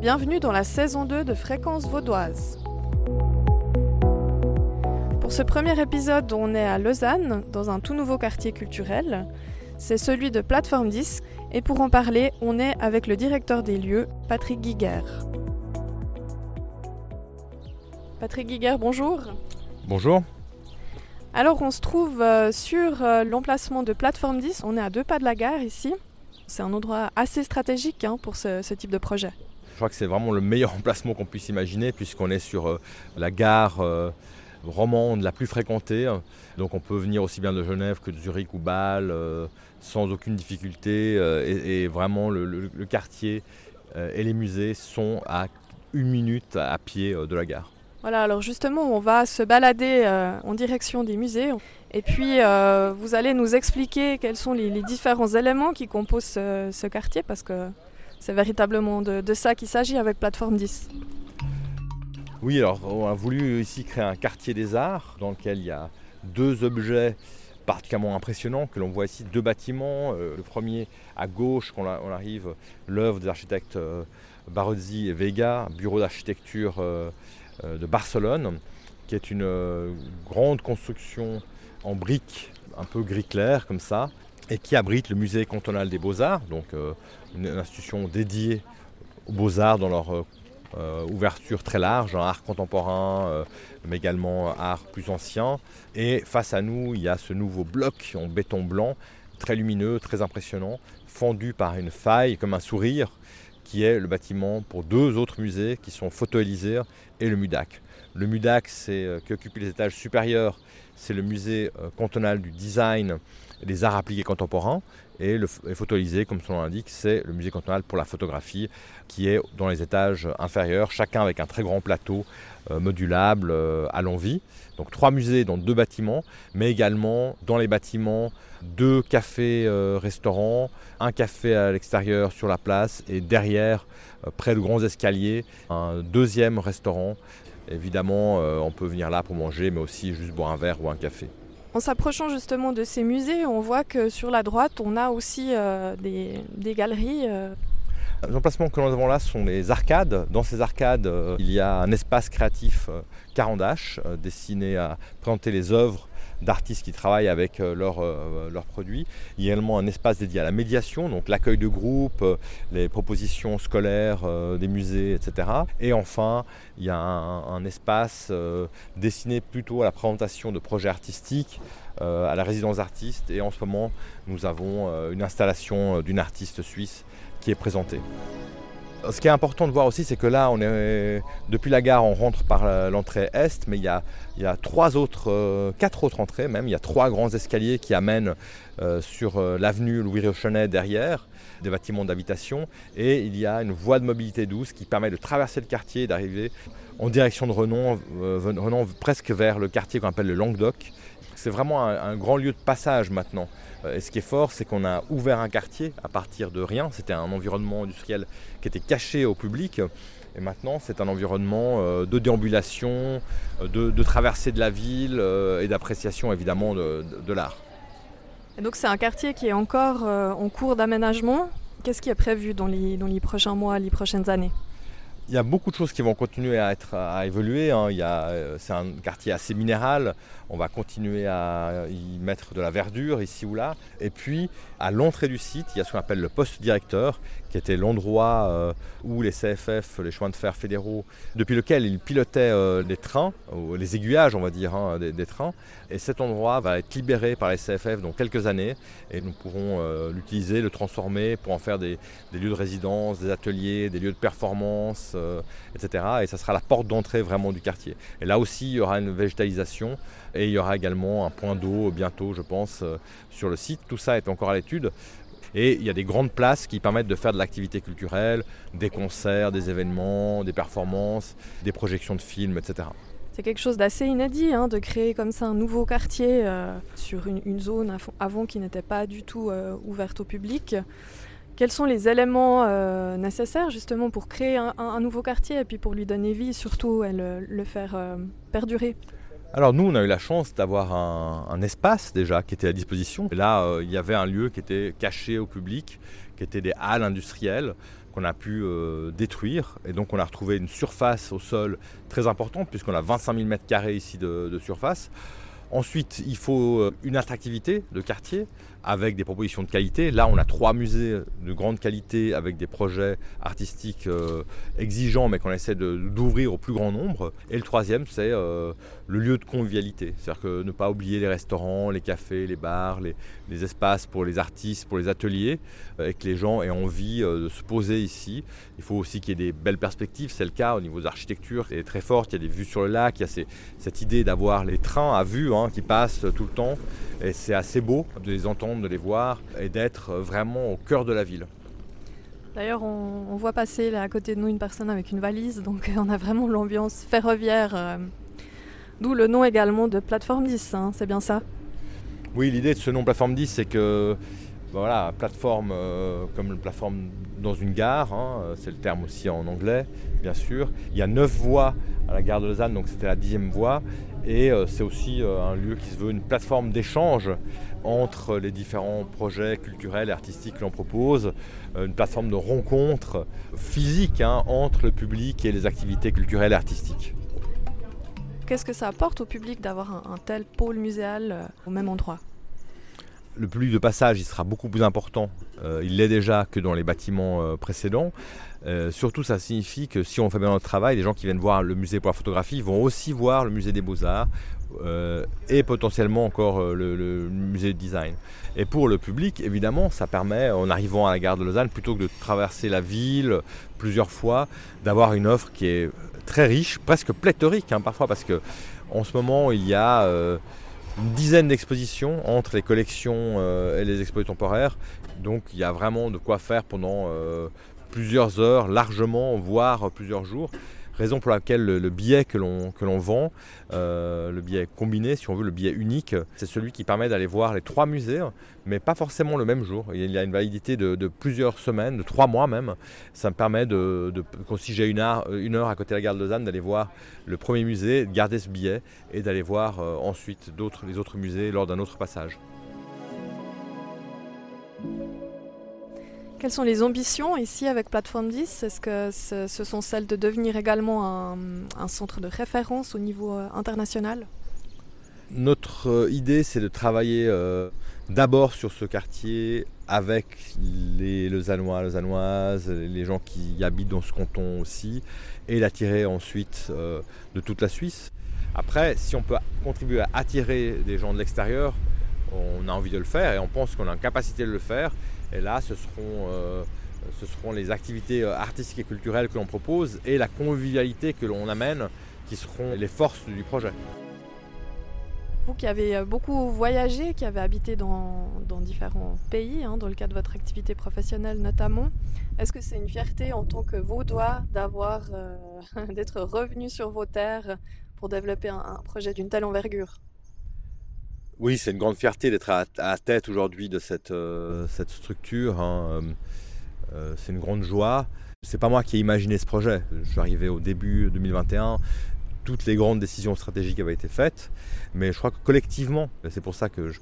Bienvenue dans la saison 2 de Fréquence Vaudoise. Pour ce premier épisode, on est à Lausanne, dans un tout nouveau quartier culturel. C'est celui de Plateforme 10. Et pour en parler, on est avec le directeur des lieux, Patrick Guiguer. Patrick Guiguer, bonjour. Bonjour. Alors on se trouve euh, sur euh, l'emplacement de Plateforme 10. On est à deux pas de la gare ici. C'est un endroit assez stratégique hein, pour ce, ce type de projet. Je crois que c'est vraiment le meilleur emplacement qu'on puisse imaginer puisqu'on est sur euh, la gare euh, romande la plus fréquentée. Donc on peut venir aussi bien de Genève que de Zurich ou Bâle euh, sans aucune difficulté. et, vraiment le, quartier et les musées sont à une minute à pied de la gare. Voilà, alors justement, on va se balader en direction des musées. Et puis, vous allez nous expliquer quels sont les, les différents éléments qui composent ce, ce quartier, parce que c'est véritablement de, ça qu'il s'agit avec Plateforme 10. Oui, alors on a voulu ici créer un quartier des arts dans lequel il y a deux objets particulièrement impressionnants que l'on voit ici, deux bâtiments. Euh, le premier à gauche, quand on arrive, l'œuvre des architectes euh, Barozzi et Vega, bureau d'architecture euh, de Barcelone, qui est une grande construction en briques, un peu gris clair comme ça, et qui abrite le musée cantonal des beaux-arts, donc euh, une institution dédiée aux beaux-arts dans leur euh, ouverture très large, art contemporain, euh, mais également art plus ancien. Et face à nous, il y a ce nouveau bloc en béton blanc, très lumineux, très impressionnant, fendu par une faille comme un sourire, qui est le bâtiment pour deux autres musées qui sont Photo-Élysée et le MUDAC. Le MUDAC, euh, qui occupe les étages supérieurs, c'est le musée euh, cantonal du design et des arts appliqués contemporains. Et le et comme son nom l'indique, c'est le musée cantonal pour la photographie qui est dans les étages inférieurs, chacun avec un très grand plateau euh, modulable euh, à l'envie. Donc trois musées dans deux bâtiments, mais également dans les bâtiments deux cafés euh, un café à l'extérieur sur la place et derrière, près de grands escaliers, un deuxième restaurant. Évidemment, on peut venir là pour manger, mais aussi juste boire un verre ou un café. En s'approchant justement de ces musées, on voit que sur la droite, on a aussi euh, des, galeries. euh, Les emplacements que nous avons là sont les arcades. Dans ces arcades, euh, il y a un espace créatif Carandache destiné à présenter les œuvres d'artistes qui travaillent avec euh, leurs euh, produits. Il y a également un espace dédié à la médiation, donc l'accueil de groupes, euh, les propositions scolaires des musées, etc. Et enfin, il y a un, espace destiné plutôt à la présentation de projets artistiques, à la résidence d'artistes. Et en ce moment, nous avons une installation d'une artiste suisse qui est présentée. Ce qui est important de voir aussi, c'est que là, on est, depuis la gare, on rentre par euh, l'entrée est, mais il y a, trois autres, euh, quatre autres entrées même. Il y a trois grands escaliers qui amènent euh, sur euh, l'avenue Louis Rochonnet derrière, des bâtiments d'habitation, et il y a une voie de mobilité douce qui permet de traverser le quartier et d'arriver en direction de Renon, euh, Renon presque vers le quartier qu'on appelle le Languedoc. C'est vraiment un, grand lieu de passage maintenant. Euh, Et ce qui est fort, c'est qu'on a ouvert un quartier à partir de rien. C'était un environnement industriel qui était caché au public. Et maintenant, c'est un environnement euh, de déambulation, euh, de, traversée de la ville et d'appréciation évidemment de, l'art. Et donc c'est un quartier qui est encore en cours d'aménagement. Qu'est-ce qui est prévu dans les prochains mois, les prochaines années? Il y a beaucoup de choses qui vont continuer à, être, à évoluer. hein. Euh, c'est un quartier assez minéral. On va continuer à y mettre de la verdure ici ou là. Et puis, à l'entrée du site, il y a ce qu'on appelle le poste directeur, qui était l'endroit euh, où les CFF, les chemins de fer fédéraux, depuis lequel ils pilotaient euh, les trains, ou les aiguillages, on va dire, hein, des, trains. Et cet endroit va être libéré par les CFF dans quelques années. Et nous pourrons euh, l'utiliser, le transformer pour en faire des lieux de résidence, des ateliers, des lieux de performance, euh, etc. Et ça sera la porte d'entrée vraiment du quartier. Et là aussi, il y aura une végétalisation et il y aura également un point d'eau bientôt, je pense, euh, sur le site. Tout ça est encore à l'étude. Et il y a des grandes places qui permettent de faire de l'activité culturelle, des concerts, des événements, des performances, des projections de films, etc. C'est quelque chose d'assez inédit hein, de créer comme ça un nouveau quartier euh, sur une, zone av- avant qui n'était pas du tout ouverte au public. Quels sont les éléments euh, nécessaires justement pour créer un, nouveau quartier et puis pour lui donner vie surtout et le, le faire euh, perdurer? Alors nous, on a eu la chance d'avoir un, espace déjà qui était à disposition. Et là, euh, il y avait un lieu qui était caché au public, qui étaient des halles industrielles qu'on a pu euh, détruire. Et donc on a retrouvé une surface au sol très importante, puisqu'on a 25 000 m2 ici de surface. Ensuite, il faut euh, une attractivité de quartier avec des propositions de qualité. Là, on a trois musées de grande qualité avec des projets artistiques euh, exigeants, mais qu'on essaie d'ouvrir au plus grand nombre. Et le troisième, c'est euh, le lieu de convivialité. C'est-à-dire que ne pas oublier les restaurants, les cafés, les bars, les, espaces pour les artistes, pour les ateliers, et que les gens aient envie de se poser ici. Il faut aussi qu'il y ait des belles perspectives. C'est le cas au niveau de l'architecture, qui est très forte. Il y a des vues sur le lac, il y a cette idée d'avoir les trains à vue hein, qui passent tout le temps. Et c'est assez beau de les entendre, de les voir et d'être vraiment au cœur de la ville. D'ailleurs, on, voit passer là à côté de nous une personne avec une valise, donc on a vraiment l'ambiance ferroviaire, euh, d'où le nom également de Plateforme 10, hein, c'est bien ça? Oui, l'idée de ce nom Plateforme 10, c'est que voilà, plateforme euh, comme une plateforme dans une gare, hein, euh, c'est le terme aussi en anglais, bien sûr. Il y a neuf voies à la gare de Lausanne, donc c'était la dixième voie. Et euh, c'est aussi un lieu qui se veut une plateforme d'échange entre les différents projets culturels et artistiques que l'on propose, une plateforme de rencontre physique hein, entre le public et les activités culturelles et artistiques. Qu'est-ce que ça apporte au public d'avoir un tel pôle muséal au même endroit? Le public de passage il sera beaucoup plus important, euh, il l'est déjà que dans les bâtiments euh, précédents. Euh, surtout, ça signifie que si on fait bien notre travail, les gens qui viennent voir le musée pour la photographie vont aussi voir le musée des beaux-arts et potentiellement encore le, musée de design. Et pour le public, évidemment, ça permet, en arrivant à la gare de Lausanne, plutôt que de traverser la ville plusieurs fois, d'avoir une offre qui est très riche, presque pléthorique hein, parfois, parce que en ce moment, il y a une dizaine d'expositions entre les collections euh, et les expositions temporaires. Donc il y a vraiment de quoi faire pendant euh, plusieurs heures, largement, voire plusieurs jours. Raison pour laquelle le, billet que l'on, vend, euh, le billet combiné, si on veut, le billet unique, c'est celui qui permet d'aller voir les trois musées, mais pas forcément le même jour. Il y a une validité de, plusieurs semaines, de trois mois même. Ça me permet, de, si j'ai une heure, à côté de la gare de Lausanne, d'aller voir le premier musée, de garder ce billet et d'aller voir euh, ensuite les autres musées lors d'un autre passage. Quelles sont les ambitions ici avec Plateforme 10 Est-ce que ce sont celles de devenir également un, centre de référence au niveau euh, international? Notre euh, idée, c'est de travailler euh, d'abord sur ce quartier avec les Lausannois, Lausannoises, les gens qui habitent dans ce canton aussi, et l'attirer ensuite de toute la Suisse. Après, si on peut contribuer à attirer des gens de l'extérieur, on a envie de le faire et on pense qu'on a une capacité de le faire. Et là, ce seront, euh, les activités euh, artistiques et culturelles que l'on propose et la convivialité que l'on amène qui seront les forces du projet. Vous qui avez euh, beaucoup voyagé, qui avez habité dans, différents pays, hein, dans le cadre de votre activité professionnelle notamment, est-ce que c'est une fierté en tant que Vaudois d'avoir, d'être revenu sur vos terres pour développer un projet d'une telle envergure? Oui, c'est une grande fierté d'être à, la tête aujourd'hui de cette, euh, structure. Hein. Euh, c'est une grande joie. C'est pas moi qui ai imaginé ce projet. Je suis arrivé au début 2021. Toutes les grandes décisions stratégiques avaient été faites, mais je crois que collectivement, c'est pour ça que je,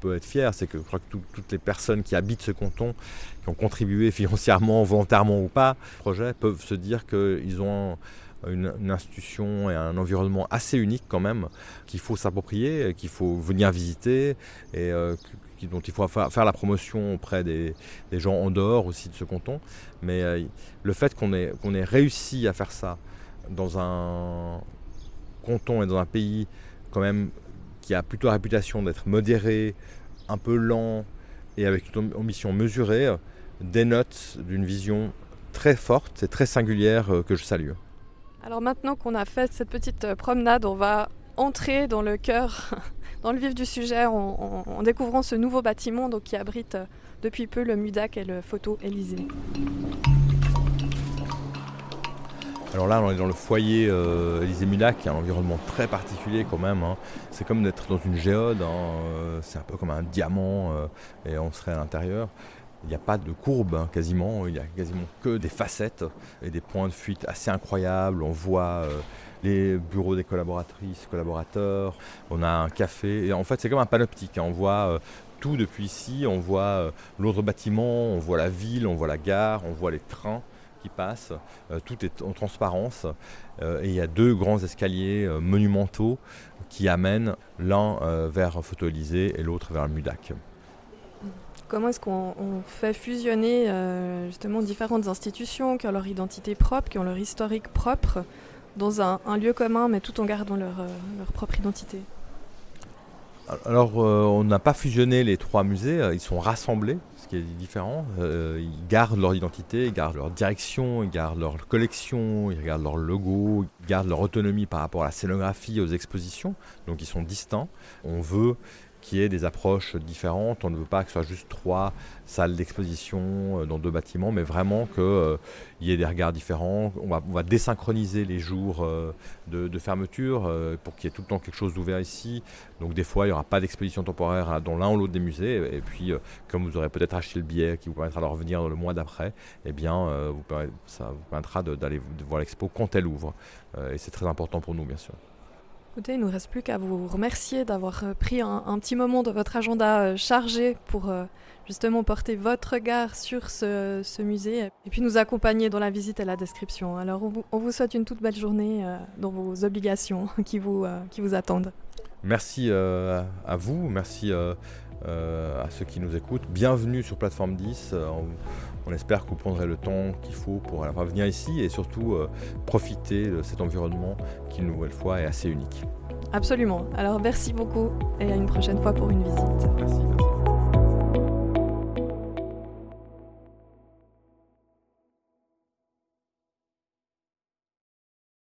peux être fier, c'est que je crois que toutes les personnes qui habitent ce canton, qui ont contribué financièrement, volontairement ou pas, projet, peuvent se dire qu'ils ont une, institution et un environnement assez unique quand même, qu'il faut s'approprier, qu'il faut venir visiter et euh, dont il faut faire la promotion auprès des, gens en dehors aussi de ce canton. Mais euh, le fait qu'on ait, qu'on ait réussi à faire ça dans un canton et dans un pays quand même qui a plutôt la réputation d'être modéré, un peu lent et avec une ambition mesurée, dénote d'une vision très forte et très singulière euh, que je salue. Alors maintenant qu'on a fait cette petite euh, promenade, on va entrer dans le cœur, dans le vif du sujet, en, découvrant ce nouveau bâtiment donc, qui abrite euh, depuis peu le MUDAC et le Photo Élysée. Alors là, on est dans le foyer euh, Élysée Mudac, un environnement très particulier quand même. Hein. C'est comme d'être dans une géode, hein. c'est un peu comme un diamant et on serait à l'intérieur. Il n'y a pas de courbe hein, quasiment, il n'y a quasiment que des facettes et des points de fuite assez incroyables. On voit euh, les bureaux des collaboratrices, collaborateurs, on a un café, et en fait c'est comme un panoptique, hein. on voit euh, tout depuis ici. On voit l'autre bâtiment, on voit la ville, on voit la gare, on voit les trains qui passent. tout est en transparence. et il y a deux grands escaliers monumentaux qui amènent l'un vers Photo-Élysée et l'autre vers le Mudac. Comment est-ce qu'on fait fusionner justement différentes institutions qui ont leur identité propre, qui ont leur historique propre, dans un, lieu commun, mais tout en gardant leur, leur propre identité alors, euh, on n'a pas fusionné les trois musées, euh, ils sont rassemblés, ce qui est différent. Euh, ils gardent leur identité, ils gardent leur direction, ils gardent leur collection, ils gardent leur logo, ils gardent leur autonomie par rapport à la scénographie, aux expositions. Donc, ils sont distincts. On veut qu'il y ait des approches différentes. On ne veut pas que ce soit juste trois salles d'exposition euh, dans deux bâtiments, mais vraiment qu'il euh, y ait des regards différents. On va, désynchroniser les jours euh, de, fermeture pour qu'il y ait tout le temps quelque chose d'ouvert ici. Donc des fois, il n'y aura pas d'exposition temporaire dans l'un ou l'autre des musées. Et puis, comme vous aurez peut-être acheté le billet qui vous permettra de revenir le mois d'après, eh bien, ça vous permettra d'aller voir l'expo quand elle ouvre. et c'est très important pour nous, bien sûr. Écoutez, il nous reste plus qu'à vous remercier d'avoir euh, pris un, petit moment de votre agenda euh, chargé pour euh, justement porter votre regard sur ce, musée et puis nous accompagner dans la visite et la description. Alors on vous, souhaite une toute belle journée dans vos obligations qui vous, qui vous attendent. Merci à vous, merci à ceux qui nous écoutent. Bienvenue sur Plateforme 10. On espère que vous prendrez le temps qu'il faut pour venir ici et surtout euh, profiter de cet environnement qui, une nouvelle fois, est assez unique. Absolument. Alors merci beaucoup et à une prochaine fois pour une visite. merci.